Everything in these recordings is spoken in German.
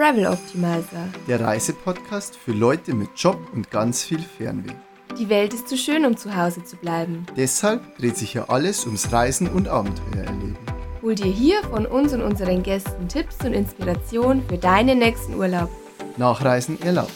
Travel Optimizer. Der Reisepodcast für Leute mit Job und ganz viel Fernweh. Die Welt ist zu schön, um zu Hause zu bleiben. Deshalb dreht sich hier alles ums Reisen und Abenteuer erleben. Hol dir hier von uns und unseren Gästen Tipps und Inspiration für deinen nächsten Urlaub. Nachreisen erlaubt.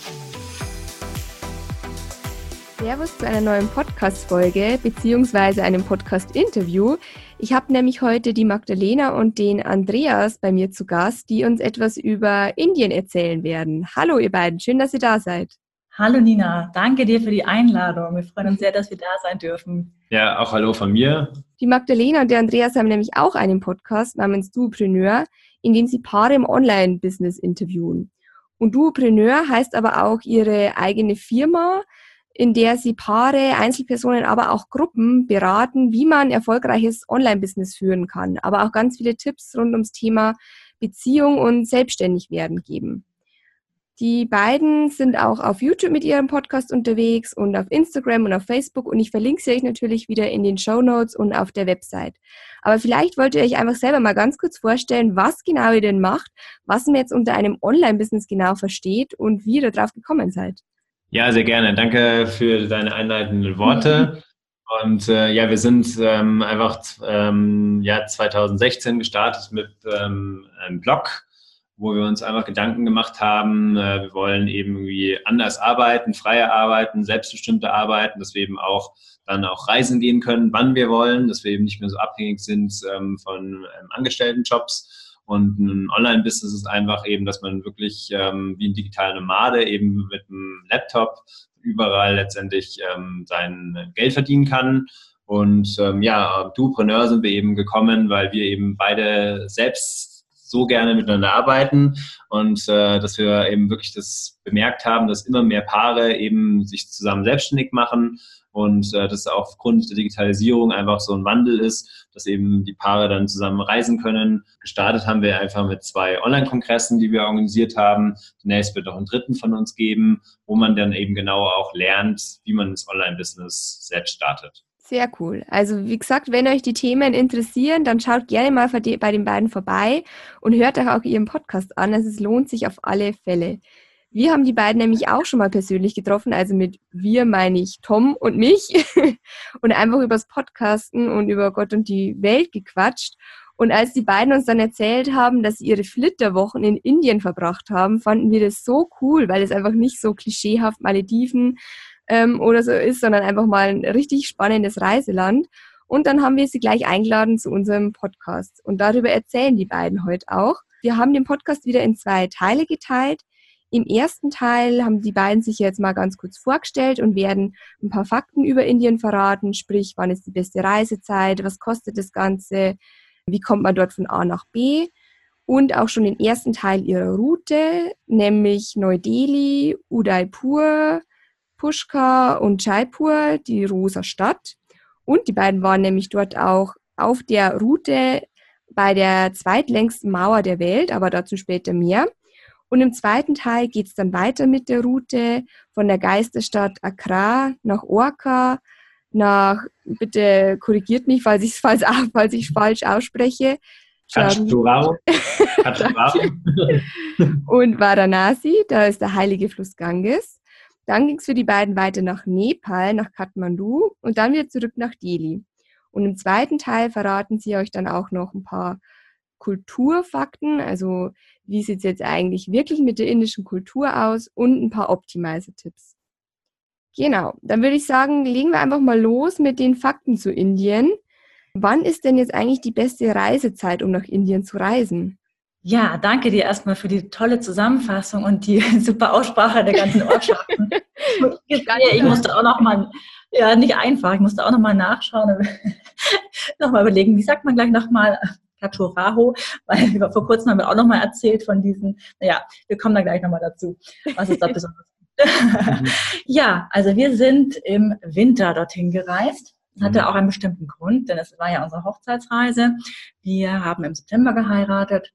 Servus zu einer neuen Podcast-Folge bzw. einem Podcast-Interview. Ich habe nämlich heute die Magdalena und den Andreas bei mir zu Gast, die uns etwas über Indien erzählen werden. Hallo ihr beiden, schön, dass ihr da seid. Hallo Nina, danke dir für die Einladung. Wir freuen uns sehr, dass wir da sein dürfen. Ja, auch hallo von mir. Die Magdalena und der Andreas haben nämlich auch einen Podcast namens Duopreneur, in dem sie Paare im Online-Business interviewen. Und Duopreneur heißt aber auch ihre eigene Firma, in der sie Paare, Einzelpersonen, aber auch Gruppen beraten, wie man erfolgreiches Online-Business führen kann, aber auch ganz viele Tipps rund ums Thema Beziehung und Selbstständigwerden geben. Die beiden sind auch auf YouTube mit ihrem Podcast unterwegs und auf Instagram und auf Facebook und ich verlinke sie euch natürlich wieder in den Show Notes und auf der Website. Aber vielleicht wollt ihr euch einfach selber mal ganz kurz vorstellen, was genau ihr denn macht, was man jetzt unter einem Online-Business genau versteht und wie ihr darauf gekommen seid. Ja, sehr gerne. Danke für deine einleitenden Worte. Und äh, ja, wir sind ähm, einfach ähm, ja, 2016 gestartet mit ähm, einem Blog, wo wir uns einfach Gedanken gemacht haben, äh, wir wollen eben irgendwie anders arbeiten, freier arbeiten, selbstbestimmter arbeiten, dass wir eben auch dann auch reisen gehen können, wann wir wollen, dass wir eben nicht mehr so abhängig sind ähm, von ähm, Angestelltenjobs und ein Online-Business ist einfach eben, dass man wirklich ähm, wie ein digitaler Nomade eben mit einem Laptop überall letztendlich ähm, sein Geld verdienen kann. Und ähm, ja, Dupreneur sind wir eben gekommen, weil wir eben beide selbst so gerne miteinander arbeiten und äh, dass wir eben wirklich das bemerkt haben, dass immer mehr Paare eben sich zusammen selbstständig machen und äh, dass aufgrund der Digitalisierung einfach so ein Wandel ist, dass eben die Paare dann zusammen reisen können. Gestartet haben wir einfach mit zwei Online-Kongressen, die wir organisiert haben. Demnächst wird auch einen dritten von uns geben, wo man dann eben genau auch lernt, wie man das Online-Business selbst startet. Sehr cool. Also wie gesagt, wenn euch die Themen interessieren, dann schaut gerne mal bei den beiden vorbei und hört euch auch ihren Podcast an. Also es lohnt sich auf alle Fälle. Wir haben die beiden nämlich auch schon mal persönlich getroffen. Also mit wir meine ich Tom und mich und einfach übers Podcasten und über Gott und die Welt gequatscht. Und als die beiden uns dann erzählt haben, dass sie ihre Flitterwochen in Indien verbracht haben, fanden wir das so cool, weil es einfach nicht so klischeehaft Malediven ähm, oder so ist, sondern einfach mal ein richtig spannendes Reiseland. Und dann haben wir sie gleich eingeladen zu unserem Podcast. Und darüber erzählen die beiden heute auch. Wir haben den Podcast wieder in zwei Teile geteilt. Im ersten Teil haben die beiden sich jetzt mal ganz kurz vorgestellt und werden ein paar Fakten über Indien verraten, sprich, wann ist die beste Reisezeit, was kostet das Ganze, wie kommt man dort von A nach B und auch schon den ersten Teil ihrer Route, nämlich Neu-Delhi, Udaipur, Pushkar und Jaipur, die rosa Stadt. Und die beiden waren nämlich dort auch auf der Route bei der zweitlängsten Mauer der Welt, aber dazu später mehr. Und im zweiten Teil geht es dann weiter mit der Route von der Geisterstadt Accra nach Orca, nach, bitte korrigiert mich, falls ich es falsch, falls ich falsch ausspreche. und Varanasi, da ist der heilige Fluss Ganges. Dann ging es für die beiden weiter nach Nepal, nach Kathmandu und dann wieder zurück nach Delhi. Und im zweiten Teil verraten sie euch dann auch noch ein paar Kulturfakten, also wie sieht es jetzt eigentlich wirklich mit der indischen Kultur aus und ein paar Optimizer-Tipps. Genau, dann würde ich sagen, legen wir einfach mal los mit den Fakten zu Indien. Wann ist denn jetzt eigentlich die beste Reisezeit, um nach Indien zu reisen? Ja, danke dir erstmal für die tolle Zusammenfassung und die super Aussprache der ganzen Ortschaften. ich musste auch noch mal, ja, nicht einfach, ich musste auch noch mal nachschauen, noch mal überlegen, wie sagt man gleich noch mal Katoraho, weil vor kurzem haben wir auch nochmal erzählt von diesen, naja, wir kommen da gleich nochmal dazu, was ist da besonders ja, also wir sind im Winter dorthin gereist. Das hatte mhm. auch einen bestimmten Grund, denn es war ja unsere Hochzeitsreise. Wir haben im September geheiratet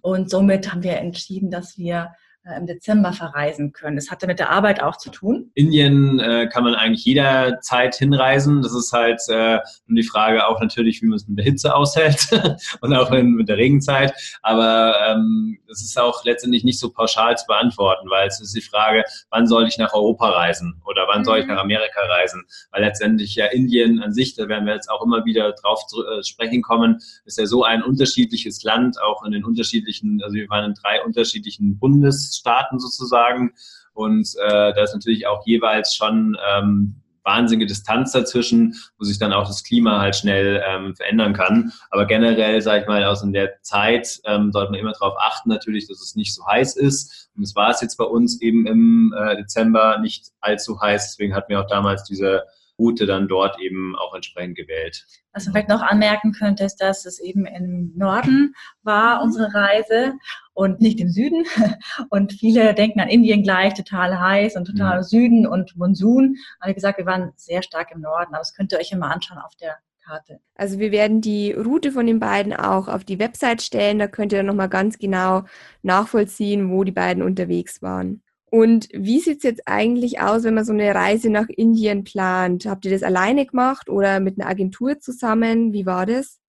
und somit haben wir entschieden, dass wir äh, im Dezember verreisen können. Das hatte mit der Arbeit auch zu tun. Indien äh, kann man eigentlich jederzeit hinreisen. Das ist halt äh, die Frage auch natürlich, wie man es mit der Hitze aushält und auch in, mit der Regenzeit. Aber ähm, das ist auch letztendlich nicht so pauschal zu beantworten, weil es ist die Frage, wann soll ich nach Europa reisen oder wann soll ich mhm. nach Amerika reisen? Weil letztendlich ja Indien an sich, da werden wir jetzt auch immer wieder drauf zu äh, sprechen kommen, ist ja so ein unterschiedliches Land, auch in den unterschiedlichen, also wir waren in drei unterschiedlichen Bundesstaaten sozusagen. Und äh, da ist natürlich auch jeweils schon ähm, wahnsinnige Distanz dazwischen, wo sich dann auch das Klima halt schnell ähm, verändern kann. Aber generell, sage ich mal, aus in der Zeit ähm, sollte man immer darauf achten, natürlich, dass es nicht so heiß ist. Und es war es jetzt bei uns eben im äh, Dezember nicht allzu heiß. Deswegen hatten wir auch damals diese Route dann dort eben auch entsprechend gewählt. Was man vielleicht noch anmerken könnte, ist, dass es eben im Norden war, unsere Reise, und nicht im Süden. Und viele denken an Indien gleich, total heiß und total mhm. Süden und Monsun. Aber wie gesagt, wir waren sehr stark im Norden. Aber das könnt ihr euch immer anschauen auf der Karte. Also wir werden die Route von den beiden auch auf die Website stellen. Da könnt ihr dann nochmal ganz genau nachvollziehen, wo die beiden unterwegs waren. Und wie sieht es jetzt eigentlich aus, wenn man so eine Reise nach Indien plant? Habt ihr das alleine gemacht oder mit einer Agentur zusammen? Wie war das?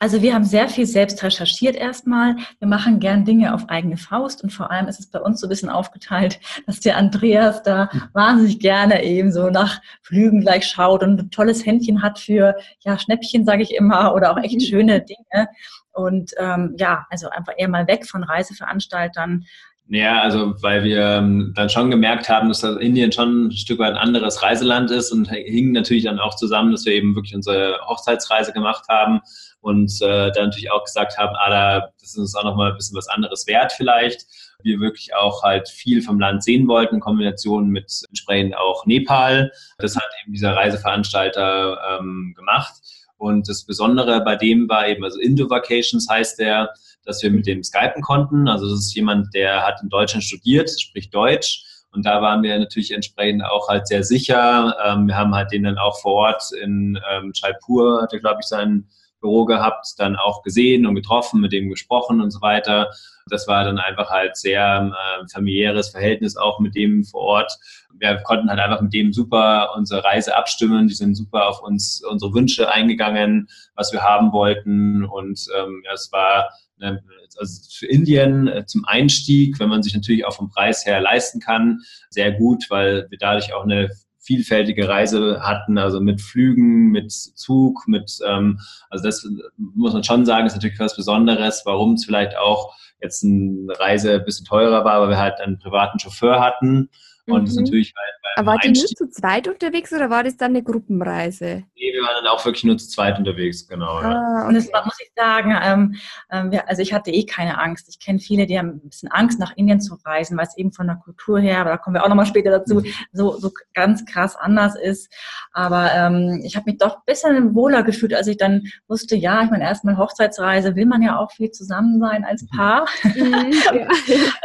Also wir haben sehr viel selbst recherchiert erstmal. Wir machen gern Dinge auf eigene Faust und vor allem ist es bei uns so ein bisschen aufgeteilt, dass der Andreas da wahnsinnig gerne eben so nach Flügen gleich schaut und ein tolles Händchen hat für ja Schnäppchen, sage ich immer, oder auch echt schöne Dinge. Und ähm, ja, also einfach eher mal weg von Reiseveranstaltern, ja, also weil wir ähm, dann schon gemerkt haben, dass Indien schon ein Stück weit ein anderes Reiseland ist und hing natürlich dann auch zusammen, dass wir eben wirklich unsere Hochzeitsreise gemacht haben und äh, dann natürlich auch gesagt haben, ah, da, das ist uns auch nochmal ein bisschen was anderes wert vielleicht. Wir wirklich auch halt viel vom Land sehen wollten, in Kombination mit entsprechend auch Nepal. Das hat eben dieser Reiseveranstalter ähm, gemacht. Und das Besondere bei dem war eben, also Indo Vacations heißt der, dass wir mit dem skypen konnten. Also das ist jemand, der hat in Deutschland studiert, spricht Deutsch. Und da waren wir natürlich entsprechend auch halt sehr sicher. Ähm, wir haben halt den dann auch vor Ort in ähm, Jaipur, hatte glaube ich sein Büro gehabt, dann auch gesehen und getroffen, mit dem gesprochen und so weiter. Das war dann einfach halt sehr äh, familiäres Verhältnis auch mit dem vor Ort. Wir konnten halt einfach mit dem super unsere Reise abstimmen. Die sind super auf uns, unsere Wünsche eingegangen, was wir haben wollten. Und ähm, ja, es war Ne, also für Indien äh, zum Einstieg, wenn man sich natürlich auch vom Preis her leisten kann, sehr gut, weil wir dadurch auch eine vielfältige Reise hatten, also mit Flügen, mit Zug, mit, ähm, also das muss man schon sagen, ist natürlich was Besonderes, warum es vielleicht auch jetzt eine Reise ein bisschen teurer war, weil wir halt einen privaten Chauffeur hatten und mhm. das natürlich halt Aber wart ihr nur zu zweit unterwegs oder war das dann eine Gruppenreise? Nee, wir waren dann auch wirklich nur zu zweit unterwegs, genau. Ah, ja. Und das war, muss ich sagen, ähm, äh, also ich hatte eh keine Angst. Ich kenne viele, die haben ein bisschen Angst, nach Indien zu reisen, weil es eben von der Kultur her, aber da kommen wir auch nochmal später dazu, mhm. so, so ganz krass anders ist. Aber ähm, ich habe mich doch ein bisschen wohler gefühlt, als ich dann wusste, ja, ich meine, erstmal Hochzeitsreise, will man ja auch viel zusammen sein als mhm. Paar. Mhm, ja.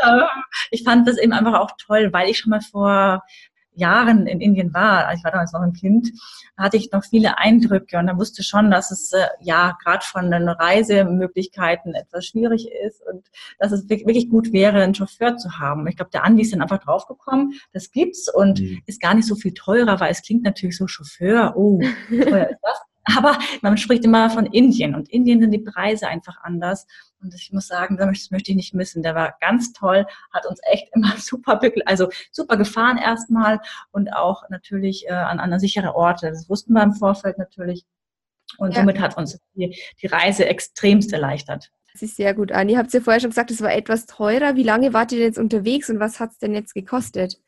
Ähm, ich fand das eben einfach auch toll, weil ich schon mal vor Jahren in Indien war, ich war damals noch ein Kind, hatte ich noch viele Eindrücke und da wusste schon, dass es äh, ja gerade von den Reisemöglichkeiten etwas schwierig ist und dass es wirklich gut wäre, einen Chauffeur zu haben. Ich glaube, der Andi ist dann einfach draufgekommen, das gibt's und mhm. ist gar nicht so viel teurer, weil es klingt natürlich so Chauffeur, oh, teuer ist das. Aber man spricht immer von Indien und Indien sind die Preise einfach anders. Und ich muss sagen, das möchte ich nicht missen. Der war ganz toll, hat uns echt immer super, also super gefahren erstmal und auch natürlich äh, an, an sichere Orte. Das wussten wir im Vorfeld natürlich. Und ja. somit hat uns die, die Reise extremst erleichtert. Das ist sehr gut, Anni. Ihr habt ja vorher schon gesagt, es war etwas teurer. Wie lange wart ihr jetzt unterwegs und was hat es denn jetzt gekostet?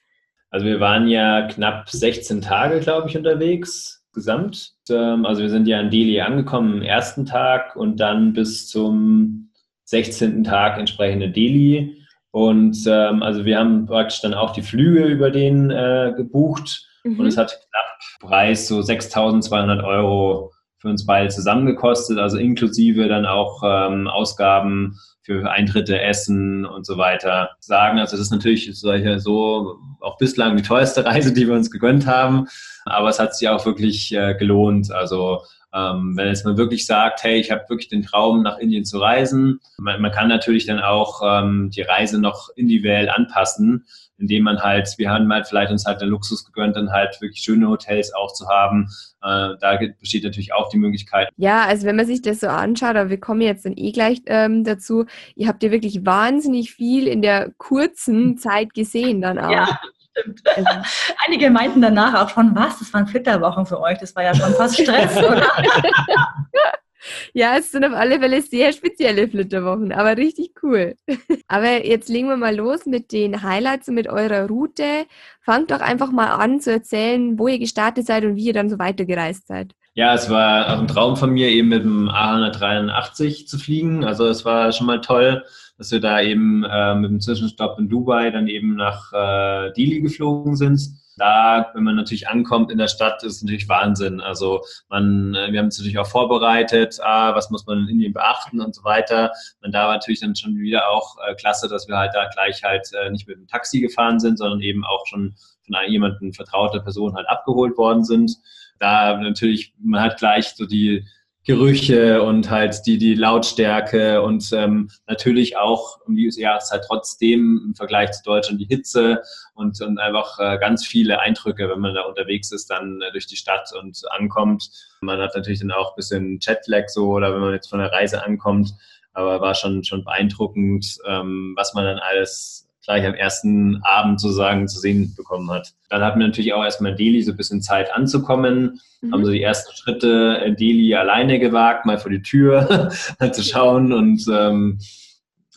Also wir waren ja knapp 16 Tage, glaube ich, unterwegs insgesamt. Ähm, also wir sind ja in Delhi angekommen am ersten Tag und dann bis zum 16. Tag entsprechend in Delhi. Und ähm, also wir haben praktisch dann auch die Flüge über den äh, gebucht mhm. und es hat knapp Preis so 6.200 Euro für uns beide zusammengekostet, also inklusive dann auch ähm, Ausgaben für Eintritte, Essen und so weiter sagen. Also das ist natürlich so auch bislang die teuerste Reise, die wir uns gegönnt haben, aber es hat sich auch wirklich äh, gelohnt. Also Ähm, wenn jetzt man wirklich sagt, hey, ich habe wirklich den Traum, nach Indien zu reisen, man, man kann natürlich dann auch ähm, die Reise noch individuell anpassen, indem man halt, wir haben halt vielleicht uns halt den Luxus gegönnt, dann halt wirklich schöne Hotels auch zu haben. Äh, da besteht natürlich auch die Möglichkeit. Ja, also wenn man sich das so anschaut, aber wir kommen jetzt dann eh gleich ähm, dazu, ihr habt ja wirklich wahnsinnig viel in der kurzen Zeit gesehen dann auch. Ja. Stimmt. Also. Einige meinten danach auch schon, was, das waren Flitterwochen für euch, das war ja schon fast Stress, oder? Ja, es sind auf alle Fälle sehr spezielle Flitterwochen, aber richtig cool. Aber jetzt legen wir mal los mit den Highlights und mit eurer Route. Fangt doch einfach mal an zu erzählen, wo ihr gestartet seid und wie ihr dann so weitergereist seid. Ja, es war auch ein Traum von mir, eben mit dem A183 zu fliegen. Also es war schon mal toll dass wir da eben äh, mit dem Zwischenstopp in Dubai dann eben nach äh, Dili geflogen sind. Da, wenn man natürlich ankommt in der Stadt, ist natürlich Wahnsinn. Also man, äh, wir haben es natürlich auch vorbereitet, ah, was muss man in Indien beachten und so weiter. Und da war natürlich dann schon wieder auch äh, klasse, dass wir halt da gleich halt äh, nicht mit dem Taxi gefahren sind, sondern eben auch schon von jemandem vertrauter Person halt abgeholt worden sind. Da natürlich, man hat gleich so die Gerüche und halt die, die Lautstärke und ähm, natürlich auch um die Jahreszeit trotzdem im Vergleich zu Deutschland die Hitze und, und einfach äh, ganz viele Eindrücke, wenn man da unterwegs ist, dann äh, durch die Stadt und ankommt. Man hat natürlich dann auch ein bisschen Jetlag so oder wenn man jetzt von der Reise ankommt, aber war schon, schon beeindruckend, ähm, was man dann alles gleich am ersten Abend sozusagen zu sehen bekommen hat. Dann hatten wir natürlich auch erstmal in Delhi so ein bisschen Zeit anzukommen, mhm. haben so die ersten Schritte in Delhi alleine gewagt, mal vor die Tür zu schauen und ähm,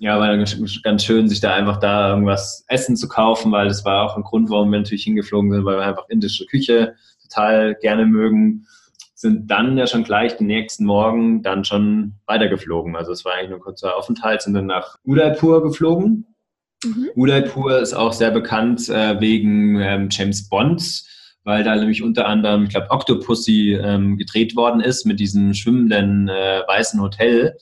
ja, war ganz schön, sich da einfach da irgendwas Essen zu kaufen, weil das war auch ein Grund, warum wir natürlich hingeflogen sind, weil wir einfach indische Küche total gerne mögen sind dann ja schon gleich den nächsten Morgen dann schon weitergeflogen. Also es war eigentlich nur ein kurzer Aufenthalt, sind dann nach Udaipur geflogen Mhm. Udaipur ist auch sehr bekannt äh, wegen ähm, James Bond, weil da nämlich unter anderem, ich glaube, Octopussy ähm, gedreht worden ist mit diesem schwimmenden äh, weißen Hotel.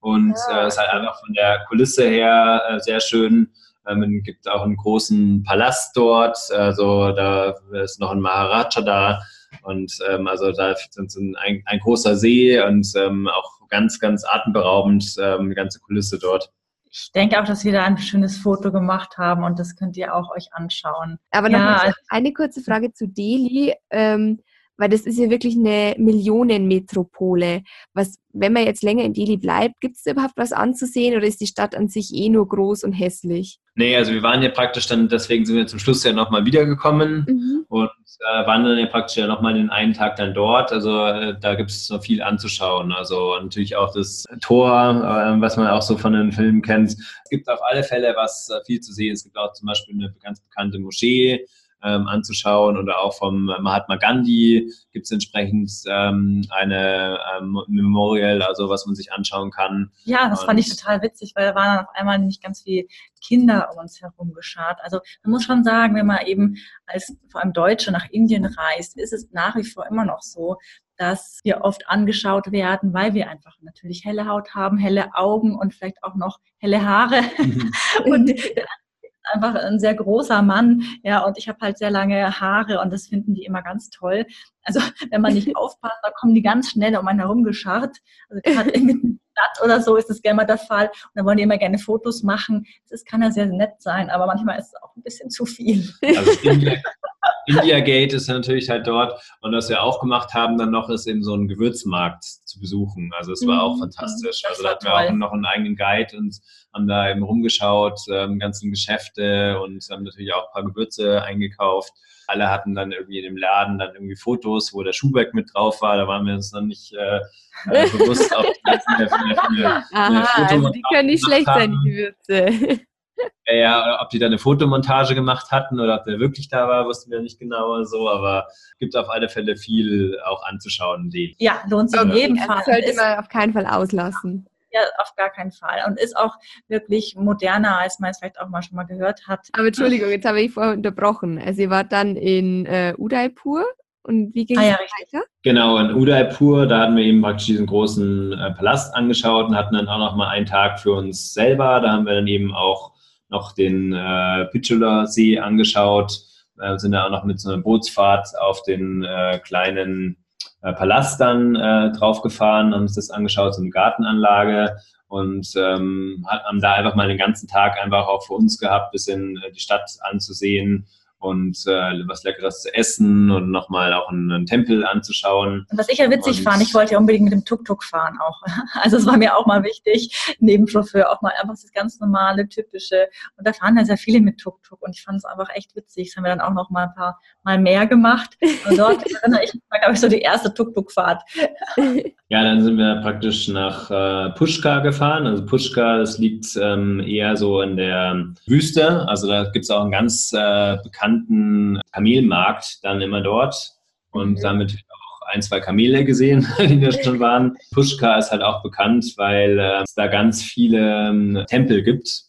Und ja. äh, ist halt einfach von der Kulisse her äh, sehr schön. Ähm, es gibt auch einen großen Palast dort, also da ist noch ein Maharaja da. Und ähm, also da ist ein, ein, großer See und ähm, auch ganz, ganz atemberaubend ähm, die ganze Kulisse dort ich denke auch, dass wir da ein schönes Foto gemacht haben und das könnt ihr auch euch anschauen. Aber noch ja, eine kurze Frage zu Delhi, ähm, weil das ist ja wirklich eine Millionenmetropole. Was, wenn man jetzt länger in Delhi bleibt, gibt es überhaupt was anzusehen oder ist die Stadt an sich eh nur groß und hässlich? Nee, also wir waren ja praktisch dann, deswegen sind wir zum Schluss ja nochmal wiedergekommen mhm. und äh, waren dann ja praktisch ja nochmal den einen Tag dann dort. Also äh, da gibt es noch viel anzuschauen. Also natürlich auch das Tor, äh, was man auch so von den Filmen kennt. Es gibt auf alle Fälle was äh, viel zu sehen. Es gibt auch zum Beispiel eine ganz bekannte Moschee ähm, anzuschauen oder auch vom Mahatma Gandhi gibt es entsprechend ähm, eine ähm, Memorial, also was man sich anschauen kann. Ja, das Und fand ich total witzig, weil da waren dann auf einmal nicht ganz viele Kinder um uns herum geschart. Also man muss schon sagen, wenn man eben als vor allem Deutsche nach Indien reist, ist es nach wie vor immer noch so, dass wir oft angeschaut werden, weil wir einfach natürlich helle Haut haben, helle Augen und vielleicht auch noch helle Haare. Und einfach ein sehr großer Mann, ja, und ich habe halt sehr lange Haare und das finden die immer ganz toll. Also wenn man nicht aufpasst, da kommen die ganz schnell um einen herum gescharrt. Also gerade in der Stadt oder so ist das gerne mal der Fall. Und dann wollen die immer gerne Fotos machen. Das kann ja sehr nett sein, aber manchmal ist es auch ein bisschen zu viel. Also India Gate ist natürlich halt dort. Und was wir auch gemacht haben dann noch, ist eben so einen Gewürzmarkt zu besuchen. Also es war mhm. auch fantastisch. also da hatten wir auch noch einen eigenen Guide und haben da eben rumgeschaut, ähm, ganzen Geschäfte und haben natürlich auch ein paar Gewürze eingekauft. Alle hatten dann irgendwie in dem Laden dann irgendwie Fotos, wo der Schuhbeck mit drauf war. Da waren wir uns dann nicht äh, äh bewusst, ob die eine, eine, eine, Aha, also die können nicht schlecht sein, die Gewürze. Ja, ob die da eine Fotomontage gemacht hatten oder ob der wirklich da war, wussten wir nicht genau so, aber es gibt auf alle Fälle viel auch anzuschauen. Den. Ja, lohnt sich in jedem Fall. Das sollte man auf keinen Fall auslassen. Ja, auf gar keinen Fall. Und ist auch wirklich moderner, als man es vielleicht auch mal schon mal gehört hat. Aber Entschuldigung, jetzt habe ich vorher unterbrochen. Also ihr wart dann in äh, Udaipur und wie ging es ah, ja, weiter? Genau, in Udaipur, da hatten wir eben praktisch diesen großen äh, Palast angeschaut und hatten dann auch noch mal einen Tag für uns selber. Da haben wir dann eben auch noch den äh, Pichula-See angeschaut, äh, sind da auch noch mit so einer Bootsfahrt auf den äh, kleinen äh, Palast dann äh, draufgefahren, haben uns das angeschaut, so eine Gartenanlage und ähm, haben da einfach mal den ganzen Tag einfach auch für uns gehabt, bisschen äh, die Stadt anzusehen und äh, was Leckeres zu essen und nochmal auch einen, einen, Tempel anzuschauen. Und was ich ja witzig und fand, ich wollte ja unbedingt mit dem Tuk-Tuk fahren auch. Also es war mir auch mal wichtig, neben Chauffeur auch mal einfach das ganz normale, typische. Und da fahren ja sehr viele mit Tuk-Tuk und ich fand es einfach echt witzig. Das haben wir dann auch noch mal ein paar Mal mehr gemacht. Und dort erinnere ich mich, glaube ich, so die erste Tuk-Tuk-Fahrt. Ja, dann sind wir praktisch nach äh, Pushka gefahren. Also Pushka, das liegt ähm, eher so in der Wüste. Also da gibt es auch einen ganz äh, bekannten Kamelmarkt dann immer dort. Und mhm. damit auch ein, zwei Kamele gesehen, die da schon waren. Pushka ist halt auch bekannt, weil äh, es da ganz viele ähm, Tempel gibt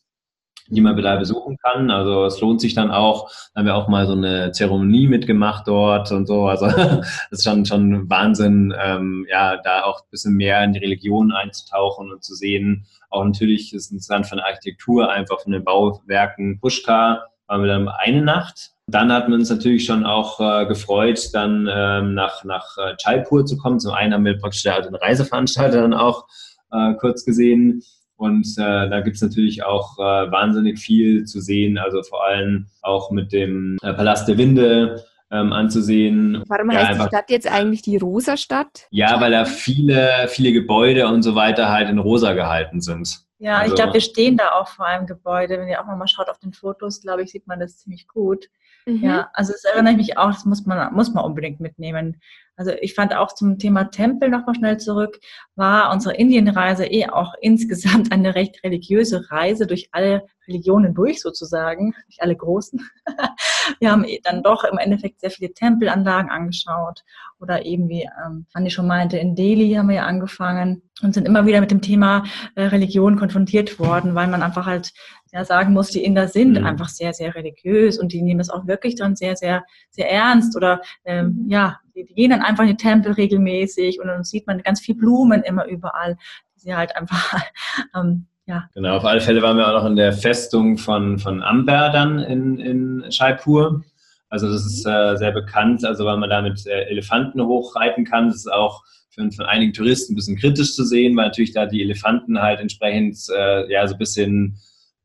die man da besuchen kann. Also es lohnt sich dann auch. Da haben wir auch mal so eine Zeremonie mitgemacht dort und so. Also das ist schon, schon Wahnsinn, ähm, ja, da auch ein bisschen mehr in die Religion einzutauchen und zu sehen. Auch natürlich ist es interessant von der Architektur, einfach von den Bauwerken. Pushka waren wir dann eine Nacht. Dann hatten wir uns natürlich schon auch äh, gefreut, dann ähm, nach, nach äh, Jaipur zu kommen. Zum einen haben wir praktisch den Reiseveranstalter dann auch äh, kurz gesehen. Und äh, da gibt's natürlich auch äh, wahnsinnig viel zu sehen, also vor allem auch mit dem äh, Palast der Winde ähm, anzusehen. Warum ja, heißt einfach, die Stadt jetzt eigentlich die Rosa Stadt? Ja, weil da viele, viele Gebäude und so weiter halt in rosa gehalten sind. Ja, also, ich glaube, wir stehen da auch vor einem Gebäude. Wenn ihr auch mal schaut auf den Fotos, glaube ich, sieht man das ziemlich gut. Mhm. Ja, also das erinnere ich mich auch, das muss man, muss man unbedingt mitnehmen. Also ich fand auch zum Thema Tempel nochmal schnell zurück, war unsere Indienreise eh auch insgesamt eine recht religiöse Reise durch alle Religionen durch sozusagen, durch alle großen. Wir haben dann doch im Endeffekt sehr viele Tempelanlagen angeschaut oder eben wie ähm, Andi schon meinte, in Delhi haben wir ja angefangen und sind immer wieder mit dem Thema äh, Religion konfrontiert worden, weil man einfach halt ja sagen muss, die Inder sind mhm. einfach sehr, sehr religiös und die nehmen es auch wirklich dann sehr, sehr, sehr ernst oder ähm, mhm. ja, die, die, gehen dann einfach in die Tempel regelmäßig und dann sieht man ganz viel Blumen immer überall, die sie halt einfach ähm, ja. Genau, auf alle Fälle waren wir auch noch in der Festung von, von Amber dann in, in Jaipur. Also das ist äh, sehr bekannt, also weil man da mit äh, Elefanten hochreiten kann. Das ist auch für, von einigen Touristen ein bisschen kritisch zu sehen, weil natürlich da die Elefanten halt entsprechend äh, ja so ein bisschen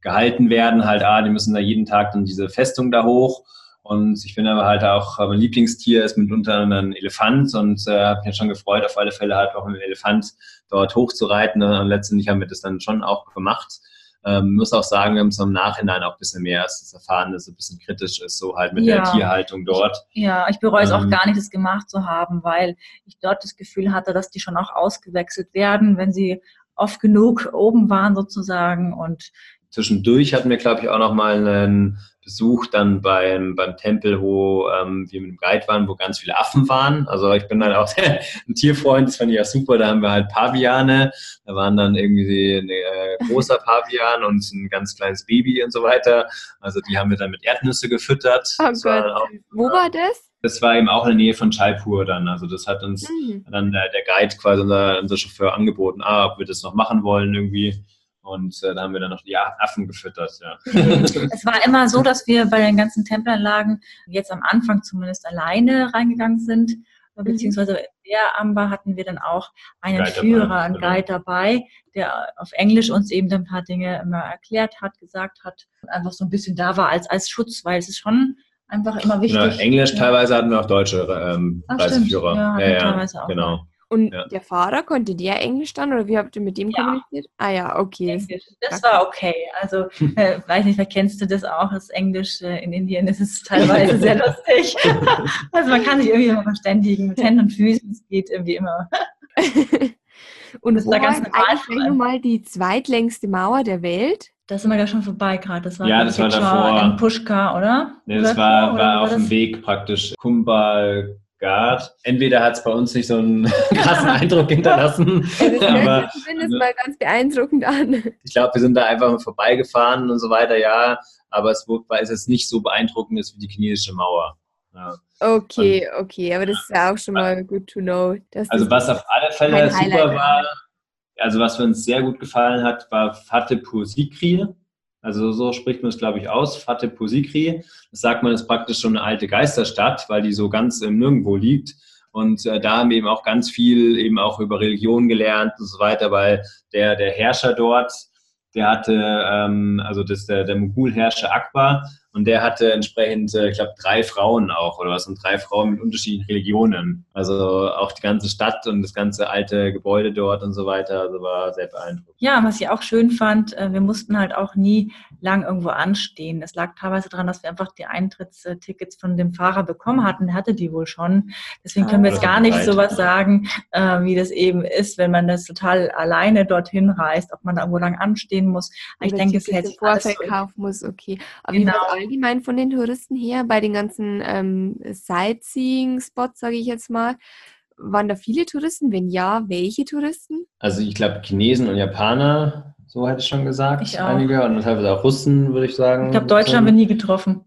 gehalten werden. Halt, ah, die müssen da jeden Tag dann diese Festung da hoch. Und ich finde aber halt auch, mein Lieblingstier ist mitunter ein Elefant und äh, habe mich ja schon gefreut, auf alle Fälle halt auch mit dem Elefant dort hochzureiten. Und letztendlich haben wir das dann schon auch gemacht. Ähm, muss auch sagen, wir haben so im Nachhinein auch ein bisschen mehr erst erfahren, dass es ein bisschen kritisch ist, so halt mit ja. der Tierhaltung dort. Ja, ich bereue es auch ähm, gar nicht, das gemacht zu haben, weil ich dort das Gefühl hatte, dass die schon auch ausgewechselt werden, wenn sie oft genug oben waren sozusagen und Zwischendurch hatten wir, glaube ich, auch noch mal einen Besuch dann beim, beim Tempel, wo ähm, wir mit dem Guide waren, wo ganz viele Affen waren. Also ich bin halt auch ein Tierfreund, das fand ich ja super. Da haben wir halt Paviane, da waren dann irgendwie ein äh, großer Pavian und ein ganz kleines Baby und so weiter. Also die haben wir dann mit Erdnüsse gefüttert. Oh Gott. Auch, wo war das? Das war eben auch in der Nähe von Jaipur dann. Also das hat uns mhm. dann der, der Guide quasi, unser, unser Chauffeur angeboten, ah, ob wir das noch machen wollen irgendwie. Und äh, da haben wir dann noch die Affen gefüttert, ja. Es war immer so, dass wir bei den ganzen Tempelanlagen jetzt am Anfang zumindest alleine reingegangen sind. Beziehungsweise in der Amber hatten wir dann auch einen Guide Führer, dabei, einen genau. Guide dabei, der auf Englisch uns eben ein paar Dinge immer erklärt hat, gesagt hat und einfach so ein bisschen da war als, als Schutz, weil es ist schon einfach immer wichtig. Genau, Englisch ja. teilweise hatten wir auch deutsche ähm, Reiseführer. Ja, ja, ja, teilweise auch genau. Mal. Und ja. der Fahrer, konnte der Englisch dann oder wie habt ihr mit dem ja. kommuniziert? Ah ja, okay. Englisch. Das war okay. Also, äh, weiß nicht, kennst du das auch, das Englisch äh, in Indien ist teilweise sehr lustig. also man kann sich irgendwie immer verständigen mit Händen und Füßen, es geht irgendwie immer. und das wo war ganz eigentlich nochmal die zweitlängste Mauer der Welt? Das sind wir ja schon vorbei gerade. Das war, ja, das war davor. in Pushka, oder? Nee, das war, war auf dem Weg praktisch. Kumbal Gard. Entweder hat es bei uns nicht so einen krassen Eindruck hinterlassen. Ja, aber, ich finde es mal ganz beeindruckend an. Ich glaube, wir sind da einfach mal vorbeigefahren und so weiter, ja. Aber es es jetzt nicht so beeindruckend wie die chinesische Mauer. Ja. Okay, und, okay, aber das ist ja auch schon mal good to know. also was auf alle Fälle super war, also was uns sehr gut gefallen hat, war Fatehpur Sikri. Also so spricht man es, glaube ich, aus, Fatehpur Sikri. Das sagt man, ist praktisch schon eine alte Geisterstadt, weil die so ganz im Nirgendwo liegt. Und äh, da haben wir eben auch ganz viel eben auch über Religion gelernt und so weiter, weil der, der Herrscher dort, der hatte, ähm, also das der, der Mogulherrscher Akbar, und der hatte entsprechend, äh, ich glaube, drei Frauen auch oder was und drei Frauen mit unterschiedlichen Religionen. Also auch die ganze Stadt und das ganze alte Gebäude dort und so weiter. Also war sehr beeindruckend. Ja, was ich auch schön fand, äh, wir mussten halt auch nie lang irgendwo anstehen. Das lag teilweise daran, dass wir einfach die Eintrittstickets von dem Fahrer bekommen hatten. Der hatte die wohl schon. Deswegen können wir jetzt gar nicht sowas sagen, äh, wie das eben ist, wenn man das total alleine dorthin reist, ob man da irgendwo lang anstehen muss. Aber ich denke, es hätte sich Vorfeld kaufen muss, okay. Aber genau allgemein von den Touristen her, bei den ganzen ähm, Sightseeing-Spots, sage ich jetzt mal, waren da viele Touristen? Wenn ja, welche Touristen? Also ich glaube Chinesen und Japaner, so hätte ich schon gesagt, ich einige und teilweise auch Russen, würde ich sagen. Ich glaube, Deutsche haben wir nie getroffen.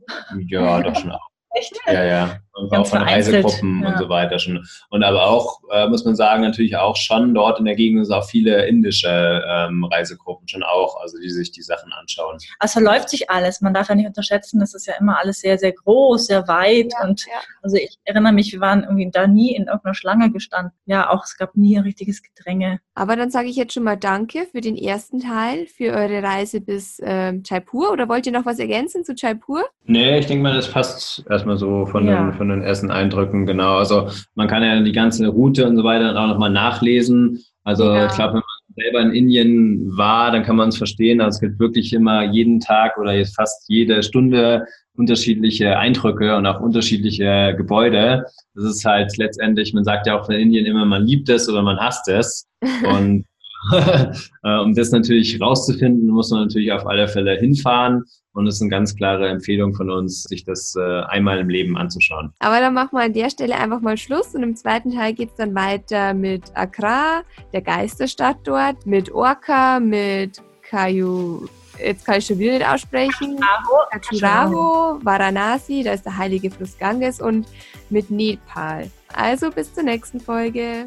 Ja, doch schon auch. Echt? Ja, ja. Und auch von Reisegruppen ja. und so weiter schon. Und aber auch, äh, muss man sagen, natürlich auch schon dort in der Gegend sind auch viele indische ähm, Reisegruppen schon auch, also die sich die Sachen anschauen. Also verläuft sich alles. Man darf ja nicht unterschätzen, das ist ja immer alles sehr, sehr groß, sehr weit. Ja, und ja. also ich erinnere mich, wir waren irgendwie da nie in irgendeiner Schlange gestanden. Ja, auch es gab nie ein richtiges Gedränge. Aber dann sage ich jetzt schon mal Danke für den ersten Teil, für eure Reise bis äh, Jaipur. Oder wollt ihr noch was ergänzen zu Jaipur? Nee, ich denke mal, das passt erstmal so von, den, von den ersten Eindrücken, genau. Also man kann ja die ganze Route und so weiter auch nochmal nachlesen. Also ja. ich glaube, wenn man selber in Indien war, dann kann man es verstehen. Also es gibt wirklich immer jeden Tag oder jetzt fast jede Stunde unterschiedliche Eindrücke und auch unterschiedliche Gebäude. Das ist halt letztendlich, man sagt ja auch in Indien immer, man liebt es oder man hasst es. Und äh, um das natürlich rauszufinden, muss man natürlich auf alle Fälle hinfahren. Und es ist eine ganz klare Empfehlung von uns, sich das äh, einmal im Leben anzuschauen. Aber dann machen wir an der Stelle einfach mal Schluss. Und im zweiten Teil geht es dann weiter mit Accra, der Geisterstadt dort, mit Orca, mit Kayu jetzt kann ich schon wieder nicht aussprechen. Khajuraho, Varanasi, da ist der heilige Fluss Ganges und mit Nepal. Also bis zur nächsten Folge.